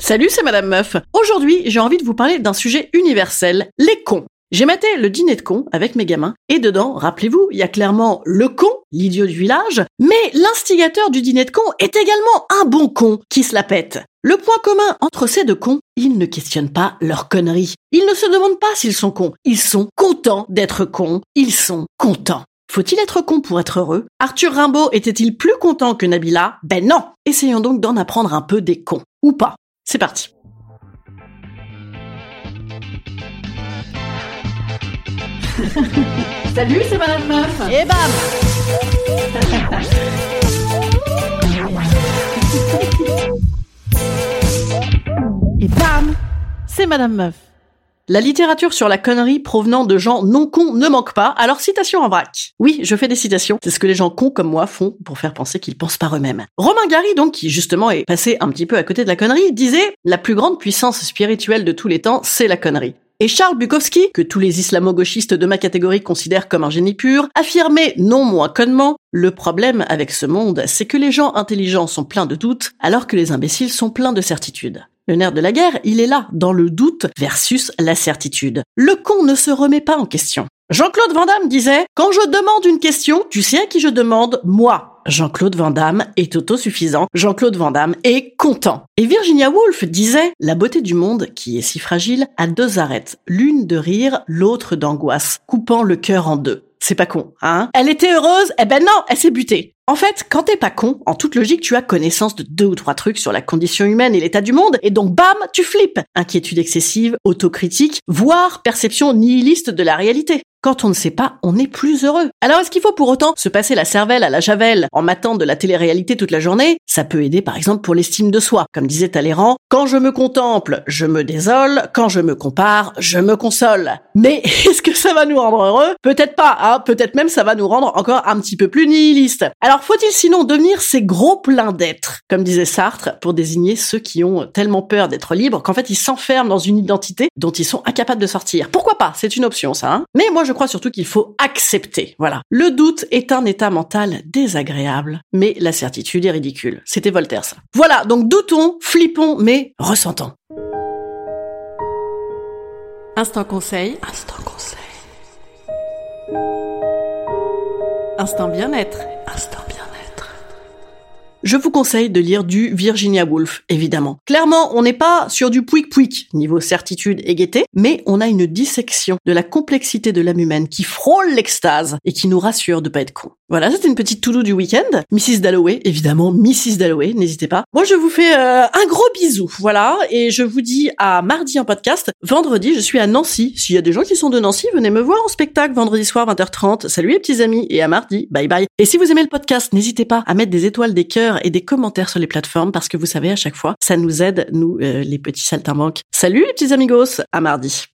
Salut, c'est Madame Meuf. Aujourd'hui, j'ai envie de vous parler d'un sujet universel, les cons. J'ai maté le dîner de cons avec mes gamins, et dedans, rappelez-vous, il y a clairement le con, l'idiot du village, mais l'instigateur du dîner de cons est également un bon con qui se la pète. Le point commun entre ces deux cons, ils ne questionnent pas leurs conneries. Ils ne se demandent pas s'ils sont cons. Ils sont contents d'être cons. Ils sont contents. Faut-il être con pour être heureux? Arthur Rimbaud était-il plus content que Nabila? Ben non Essayons donc d'en apprendre un peu des cons. Ou pas. C'est parti. Salut, c'est Madame Meuf. Et bam Et bam C'est Madame Meuf. La littérature sur la connerie provenant de gens non cons ne manque pas, alors citation en vrac. Oui, je fais des citations, c'est ce que les gens cons comme moi font pour faire penser qu'ils pensent par eux-mêmes. Romain Gary, donc, qui justement est passé un petit peu à côté de la connerie, disait « La plus grande puissance spirituelle de tous les temps, c'est la connerie ». Et Charles Bukowski, que tous les islamo-gauchistes de ma catégorie considèrent comme un génie pur, affirmait non moins connement Le problème avec ce monde, c'est que les gens intelligents sont pleins de doutes, alors que les imbéciles sont pleins de certitudes. Le nerf de la guerre, il est là, dans le doute versus la certitude. Le con ne se remet pas en question. Jean-Claude Van Damme disait Quand je demande une question, tu sais à qui je demande? Moi. Jean-Claude Van Damme est autosuffisant. Jean-Claude Van Damme est content. Et Virginia Woolf disait La beauté du monde, qui est si fragile, a deux arêtes, l'une de rire, l'autre d'angoisse, coupant le cœur en deux. C'est pas con, hein? Elle était heureuse? Eh ben non, elle s'est butée. En fait, quand t'es pas con, en toute logique, tu as connaissance de deux ou trois trucs sur la condition humaine et l'état du monde, et donc bam, tu flippes. Inquiétude excessive, autocritique, voire perception nihiliste de la réalité. Quand on ne sait pas, on est plus heureux. Alors est-ce qu'il faut pour autant se passer la cervelle à la javel en matant de la télé-réalité toute la journée? Ça peut aider par exemple pour l'estime de soi. Comme disait Talleyrand, quand je me contemple, je me désole, quand je me compare, je me console. Mais est-ce que ça va nous rendre heureux? Peut-être pas, hein peut-être même ça va nous rendre encore un petit peu plus nihilistes. Alors faut-il sinon devenir ces gros pleins d'être, comme disait Sartre, pour désigner ceux qui ont tellement peur d'être libres qu'en fait ils s'enferment dans une identité dont ils sont incapables de sortir? Pourquoi pas? C'est une option ça. Hein Mais moi je crois surtout qu'il faut accepter. Voilà. Le doute est un état mental désagréable, mais la certitude est ridicule. C'était Voltaire ça. Voilà, donc doutons, flippons, mais ressentons. Instant conseil. Instant conseil. Instant bien-être. Instant bien-être. Je vous conseille de lire du Virginia Woolf, évidemment. Clairement, on n'est pas sur du pouic-pouic, niveau certitude et gaieté, mais on a une dissection de la complexité de l'âme humaine qui frôle l'extase et qui nous rassure de pas être con. Voilà, c'était une petite to du week-end. Mrs. Dalloway, évidemment, Mrs. Dalloway, n'hésitez pas. Moi, je vous fais euh, un gros bisou, voilà, et je vous dis à mardi en podcast. Vendredi, je suis à Nancy. S'il y a des gens qui sont de Nancy, venez me voir en spectacle vendredi soir 20h30. Salut les petits amis, et à mardi. Bye bye. Et si vous aimez le podcast, n'hésitez pas à mettre des étoiles, des cœurs et des commentaires sur les plateformes, parce que vous savez, à chaque fois, ça nous aide, nous, euh, les petits saltimbanques. Salut petits amigos, à mardi.